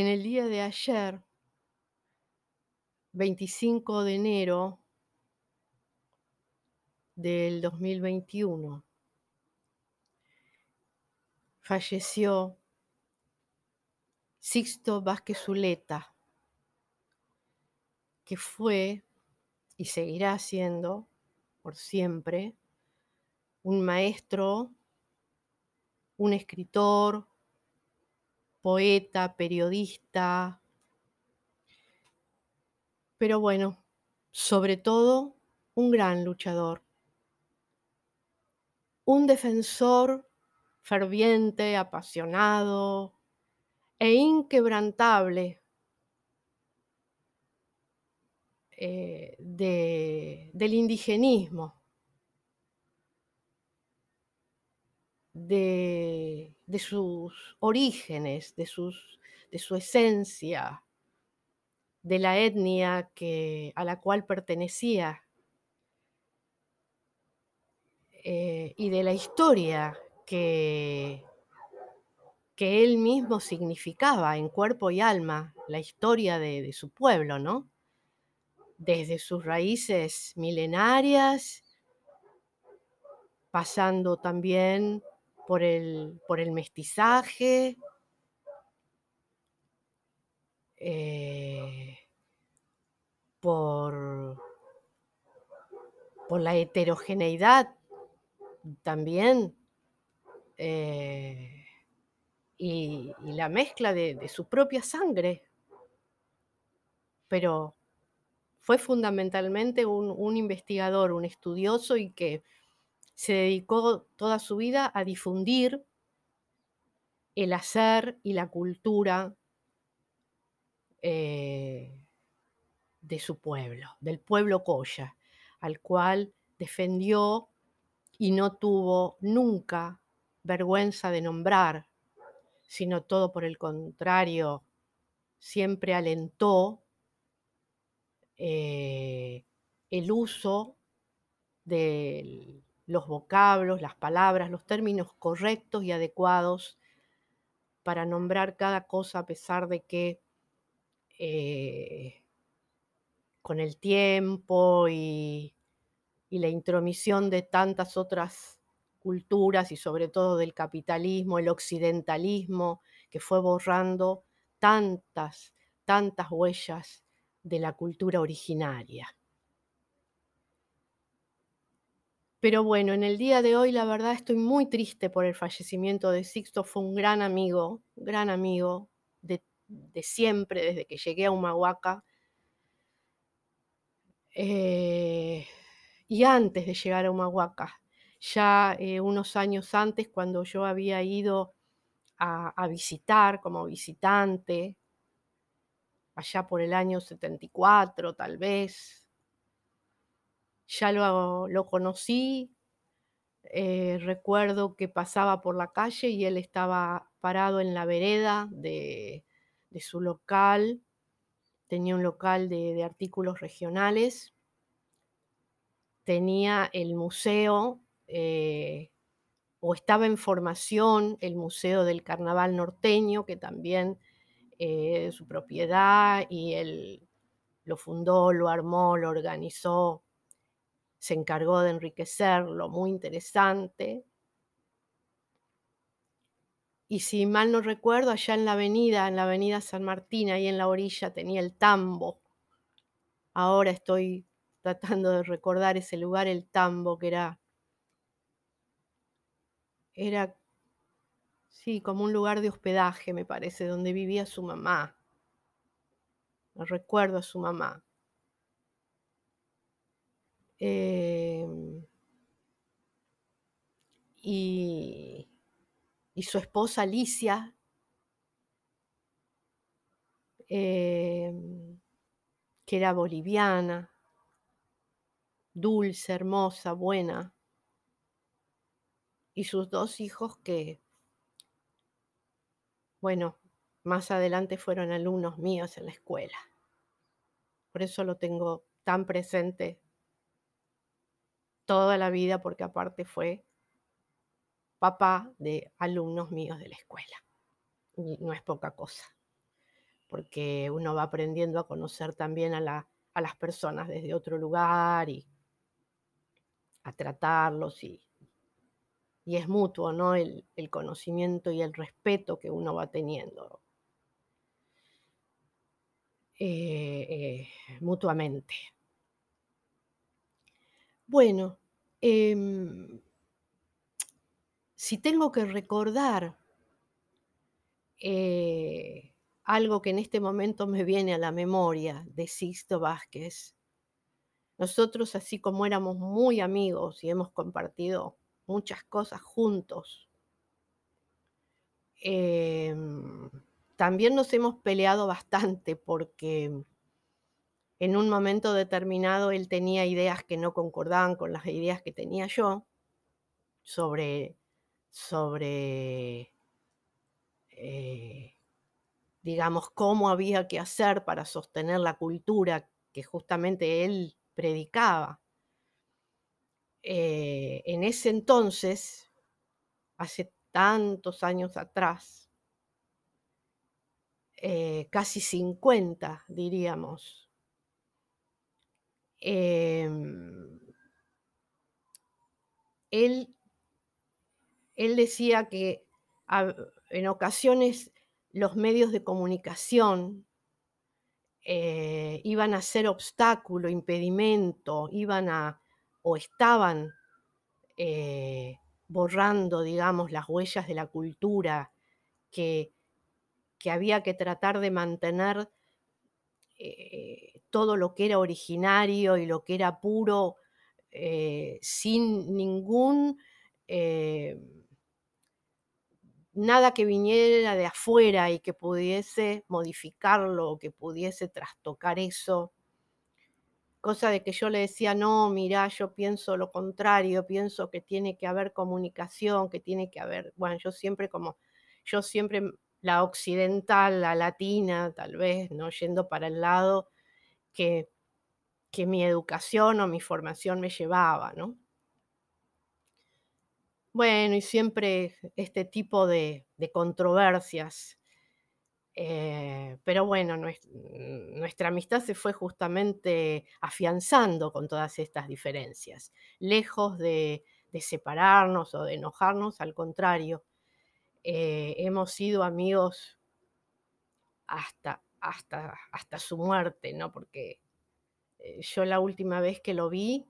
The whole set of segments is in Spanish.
En el día de ayer, 25 de enero del 2021, falleció Sixto Vázquez Zuleta, que fue y seguirá siendo por siempre un maestro, un escritor, poeta, periodista, pero bueno, sobre todo un gran luchador, un defensor ferviente, apasionado e inquebrantable eh, de, del indigenismo, de, de, sus orígenes, de, sus, de su esencia, de la etnia que, a la cual pertenecía eh, y de la historia que, que él mismo significaba en cuerpo y alma, la historia de, de su pueblo, ¿no? Desde sus raíces milenarias, pasando también por el, por el mestizaje, eh, por, por la heterogeneidad también eh, y, la mezcla de, su propia sangre. Pero fue fundamentalmente un, un, investigador, un estudioso y que se dedicó toda su vida a difundir el hacer y la cultura eh, de su pueblo, del pueblo Coya, al cual defendió y no tuvo nunca vergüenza de nombrar, sino todo por el contrario, siempre alentó eh, el uso de los vocablos, las palabras, los términos correctos y adecuados para nombrar cada cosa a pesar de que eh, con el tiempo y, y la intromisión de tantas otras culturas y sobre todo del capitalismo, el occidentalismo, que fue borrando tantas, tantas huellas de la cultura originaria. Pero bueno, en el día de hoy la verdad estoy muy triste por el fallecimiento de Sixto, fue un gran amigo, gran amigo de, siempre, desde que llegué a Humahuaca. Eh, y antes de llegar a Humahuaca, ya eh, unos años antes, cuando yo había ido a, a, visitar como visitante, allá por el año 74 tal vez, ya lo, lo conocí, eh, recuerdo que pasaba por la calle y él estaba parado en la vereda de, de su local, tenía un local de, de artículos regionales tenía el museo, eh, o estaba en formación el Museo del Carnaval Norteño, que también eh, su propiedad, y él lo fundó, lo armó, lo organizó, se encargó de enriquecerlo, muy interesante. Y si mal no recuerdo, allá en la avenida, en la avenida San Martín, ahí en la orilla, tenía el tambo. Ahora estoy tratando de recordar ese lugar, el tambo, que era, era, sí, como un lugar de hospedaje, me parece, donde vivía su mamá. Recuerdo a su mamá. Eh, y, y, su esposa Alicia, eh, que era boliviana dulce, hermosa, buena. Y sus dos hijos que, bueno, más adelante fueron alumnos míos en la escuela. Por eso lo tengo tan presente toda la vida, porque aparte fue papá de alumnos míos de la escuela. Y no es poca cosa. porque uno va aprendiendo a conocer también a, las personas desde otro lugar y a tratarlos y, y es mutuo, ¿no? El, conocimiento y el respeto que uno va teniendo eh, eh, mutuamente. Bueno, em, si tengo que recordar eh, algo que en este momento me viene a la memoria de Sixto Vázquez. Nosotros, así como éramos muy amigos y hemos compartido muchas cosas juntos, em, también nos hemos peleado bastante porque en un momento determinado él tenía ideas que no concordaban con las ideas que tenía yo sobre, sobre eh, digamos, cómo había que hacer para sostener la cultura que justamente él predicaba. Eh, en ese entonces, hace tantos años atrás, eh, casi 50 diríamos, em, él, él decía que en ocasiones los medios de comunicación eh, iban a ser obstáculo, impedimento, iban a o estaban eh, borrando, digamos, las huellas de la cultura que, que había que tratar de mantener eh, todo lo que era originario y lo que era puro sin ningún nada que viniera de afuera y que pudiese modificarlo o que pudiese trastocar eso. Cosa de que yo le decía, no, mira, yo pienso lo contrario, pienso que tiene que haber comunicación, que tiene que haber, bueno, yo siempre como, yo siempre la occidental, la latina, tal vez, ¿no? Yendo para el lado que, que mi educación o mi formación me llevaba, ¿no? Bueno, y siempre este tipo de, controversias. Eh, pero bueno, nuestra amistad se fue justamente afianzando con todas estas diferencias. Lejos de, separarnos o de enojarnos, al contrario, eh, hemos sido amigos hasta, hasta, hasta su muerte, ¿no? Porque eh, yo la última vez que lo vi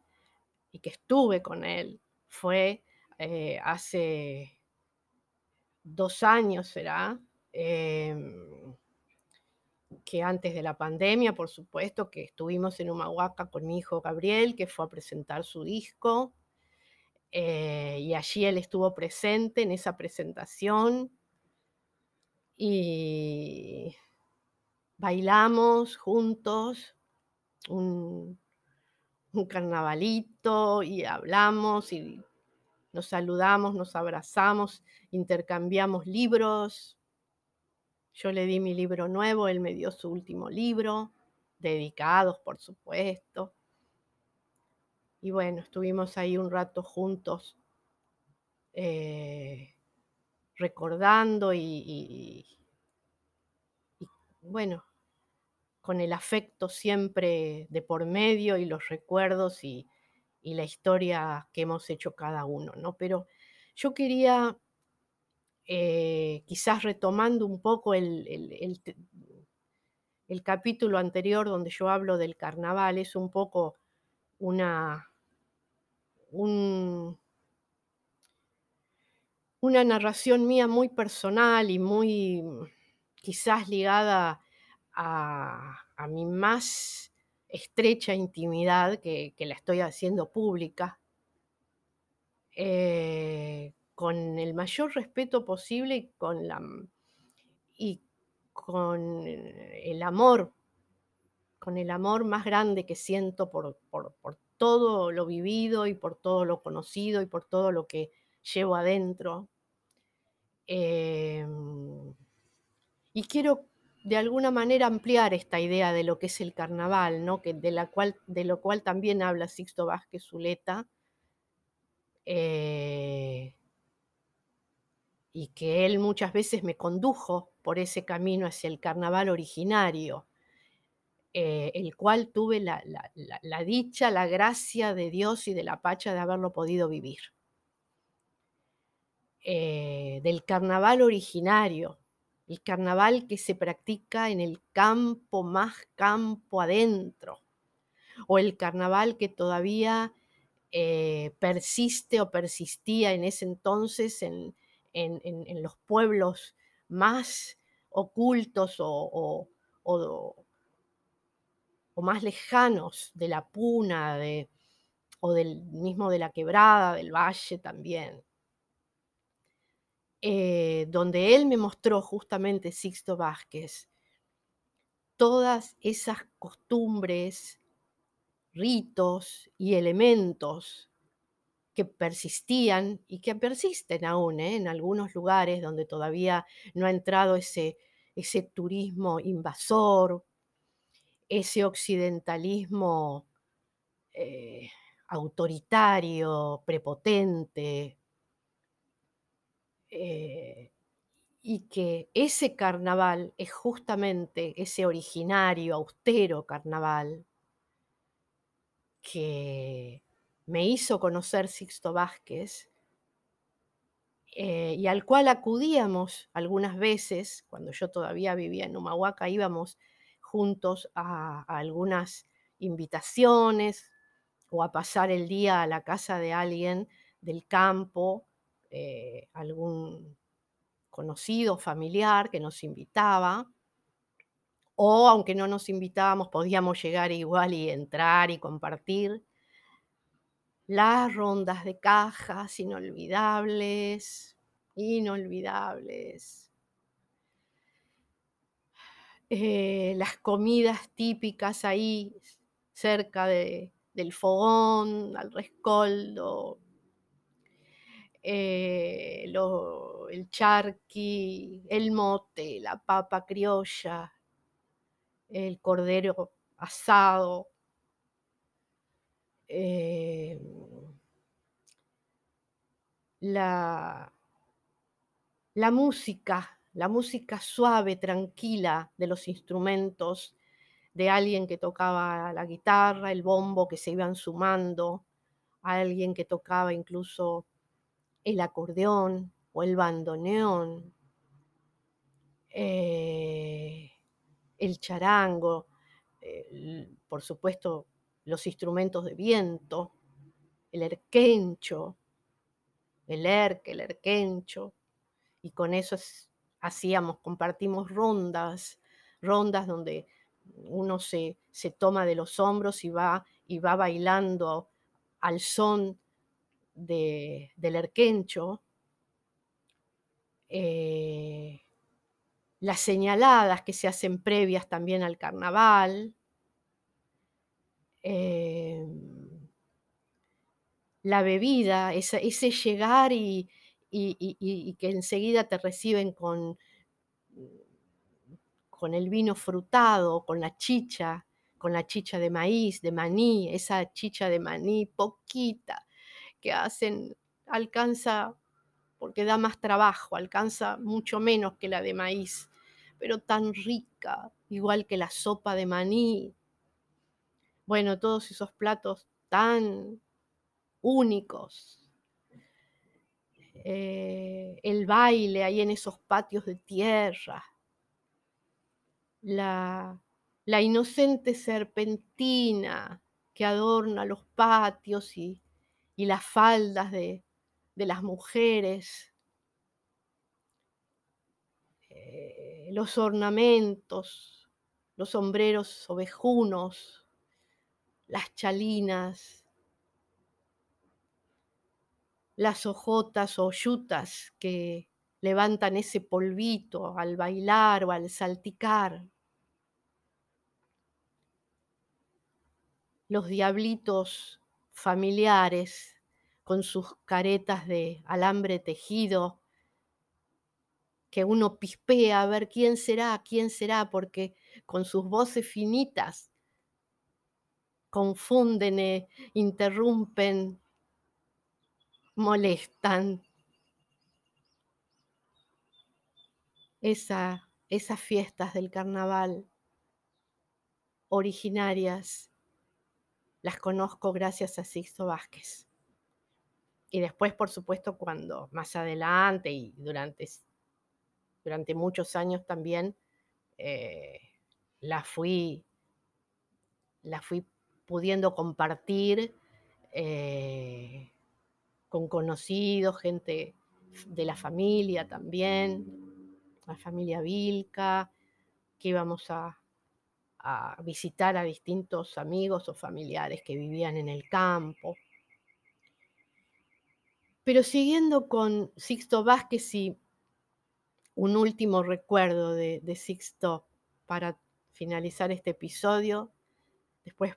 y que estuve con él fue eh, hace dos años será, em, que antes de la pandemia, por supuesto, que estuvimos en Humahuaca con mi hijo Gabriel, que fue a presentar su disco, eh, y allí él estuvo presente en esa presentación y bailamos juntos un, un carnavalito y hablamos y nos saludamos, nos abrazamos, intercambiamos libros. Yo le di mi libro nuevo, él me dio su último libro, dedicados, por supuesto. Y bueno, estuvimos ahí un rato juntos, eh, recordando y, bueno, con el afecto siempre de por medio y los recuerdos y, la historia que hemos hecho cada uno, ¿no? Pero yo quería, eh, quizás retomando un poco el, el, capítulo anterior donde yo hablo del carnaval, es un poco una, una narración mía muy personal y muy quizás ligada a, a mi más estrecha intimidad que, la estoy haciendo pública, eh, con el mayor respeto posible y con, la, y con el amor, con el amor más grande que siento por, todo lo vivido y por todo lo conocido y por todo lo que llevo adentro. Em, y quiero de alguna manera ampliar esta idea de lo que es el carnaval, ¿no? que de, la cual, de lo cual también habla Sixto Vázquez Zuleta. Eh, y que él muchas veces me condujo por ese camino hacia el carnaval originario, eh, el cual tuve la, la- la- dicha, la gracia de Dios y de la pacha de haberlo podido vivir. Eh, del carnaval originario, el carnaval que se practica en el campo más campo adentro, o el carnaval que todavía eh, persiste o persistía en ese entonces en, en- los pueblos más ocultos o, o- o- o más lejanos de la puna de- o del mismo de la quebrada, del valle también. Eh, donde él me mostró justamente Sixto Vázquez todas esas costumbres, ritos y elementos que persistían y que persisten aún ¿eh? en algunos lugares donde todavía no ha entrado ese, ese turismo invasor, ese occidentalismo eh, autoritario, prepotente, eh, y que ese carnaval es justamente ese originario, austero carnaval que me hizo conocer Sixto Vázquez eh, y al cual acudíamos algunas veces, cuando yo todavía vivía en Humahuaca, íbamos juntos a, a algunas invitaciones o a pasar el día a la casa de alguien del campo, eh, algún conocido, familiar que nos invitaba, o aunque no nos invitábamos, podíamos llegar igual y entrar y compartir. Las rondas de cajas inolvidables, inolvidables. Eh, las comidas típicas ahí cerca de- del fogón, al rescoldo, eh, el charqui, el mote, la papa criolla, el cordero asado. eh, la, la música, la música suave, tranquila de los instrumentos, de alguien que tocaba la guitarra, el bombo que se iban sumando, alguien que tocaba incluso el acordeón o el bandoneón, eh, el charango, eh, por supuesto los instrumentos de viento, el erquencho, el erque, el erquencho, y con eso es- hacíamos, compartimos rondas, rondas donde uno se, se toma de los hombros y va, y va bailando al son de- del erquencho. eh, las señaladas que se hacen previas también al carnaval. em, la bebida, ese llegar y- y que enseguida te reciben con, con el vino frutado, con la chicha, con la chicha de maíz, de maní, esa chicha de maní poquita que hacen, alcanza, porque da más trabajo, alcanza mucho menos que la de maíz, pero tan rica, igual que la sopa de maní. Bueno, todos esos platos tan únicos. Eh, el baile ahí en esos patios de tierra. La, la inocente serpentina que adorna los patios y, y las faldas de, de las mujeres. Eh, los ornamentos, los sombreros ovejunos, las chalinas, las hojotas o yutas que levantan ese polvito al bailar o al salticar. Los diablitos familiares con sus caretas de alambre tejido que uno pispea a ver quién será, quién será, porque con sus voces finitas confunden, eh, interrumpen, molestan. esa, esas fiestas del carnaval originarias las conozco gracias a Sixto Vázquez. Y después, por supuesto, cuando más adelante y durante, durante muchos años también eh, la fui la fui pudiendo compartir eh, con conocidos, gente de la familia también, la familia Vilca, que íbamos a, a visitar a distintos amigos o familiares que vivían en el campo. Pero siguiendo con Sixto Vázquez y un último recuerdo de, Sixto para finalizar este episodio, después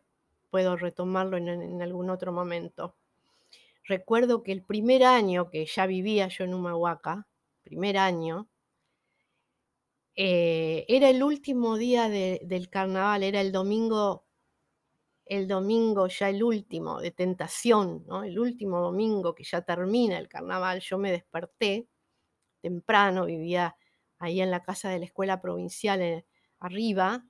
puedo retomarlo en, algún otro momento. Recuerdo que el primer año que ya vivía yo en Humahuaca, primer año, eh, era el último día del carnaval, era el domingo, el domingo ya el último de tentación, el último domingo que ya termina el carnaval. Yo me desperté temprano, vivía ahí en la casa de la escuela provincial eh, arriba.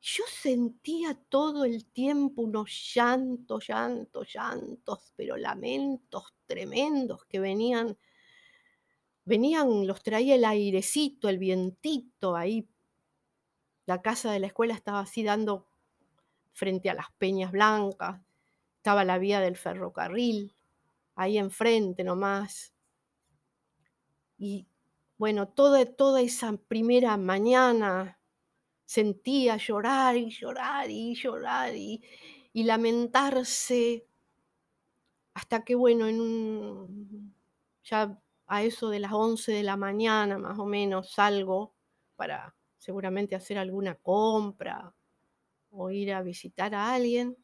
Yo sentía todo el tiempo unos llantos, llantos, llantos, pero lamentos tremendos que venían venían, los traía el airecito, el vientito ahí. La casa de la escuela estaba así dando frente a las peñas blancas, estaba la vía del ferrocarril, ahí enfrente nomás. Y bueno, toda, toda esa primera mañana sentía llorar y llorar y llorar y, y lamentarse hasta que, bueno, en un, ya a eso de las 11 de la mañana más o menos salgo para seguramente hacer alguna compra o ir a visitar a alguien.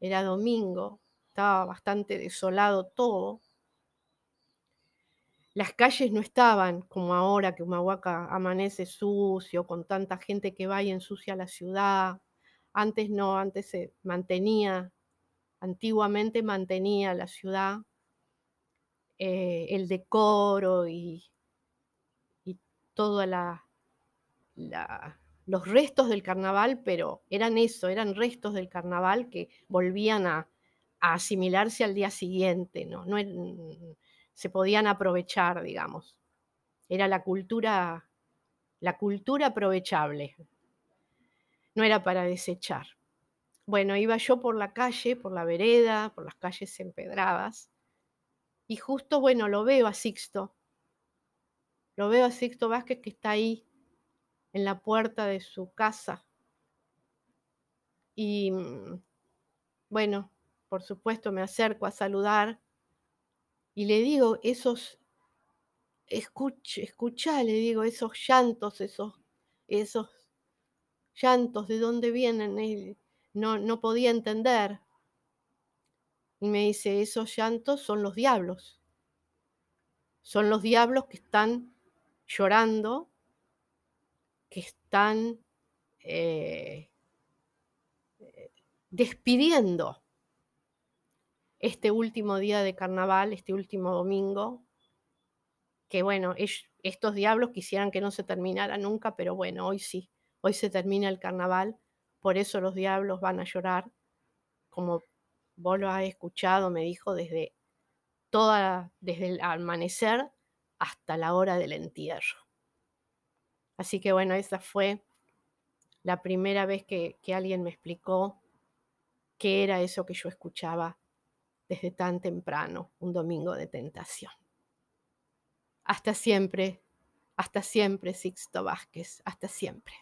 Era domingo, estaba bastante desolado todo. Las calles no estaban como ahora que Humahuaca amanece sucio, con tanta gente que va y ensucia la ciudad. Antes no, antes se mantenía, antiguamente mantenía la ciudad eh, el decoro y, y todos los restos del carnaval, pero eran eso, eran restos del carnaval que volvían a, asimilarse al día siguiente, ¿no? no se podían aprovechar, digamos. Era la cultura, la cultura aprovechable, no era para desechar. Bueno, iba yo por la calle, por la vereda, por las calles empedradas, y justo, bueno, lo veo a Sixto. Lo veo a Sixto Vázquez que está ahí en la puerta de su casa. Y mm, bueno, por supuesto me acerco a saludar y le digo, esos, escucha, escucha, le digo, esos llantos, esos, esos llantos, ¿de dónde vienen? No, no podía entender. Y me dice, esos llantos son los diablos. Son los diablos que están llorando, que están eh, despidiendo este último día de carnaval, este último domingo, que bueno, estos diablos quisieran que no se terminara nunca, pero bueno, hoy sí, hoy se termina el carnaval, por eso los diablos van a llorar, como vos lo has escuchado, me dijo, desde toda, desde el amanecer hasta la hora del entierro. Así que bueno, esa fue la primera vez que, que alguien me explicó qué era eso que yo escuchaba desde tan temprano, un domingo de tentación. Hasta siempre, hasta siempre, Sixto Vázquez, hasta siempre.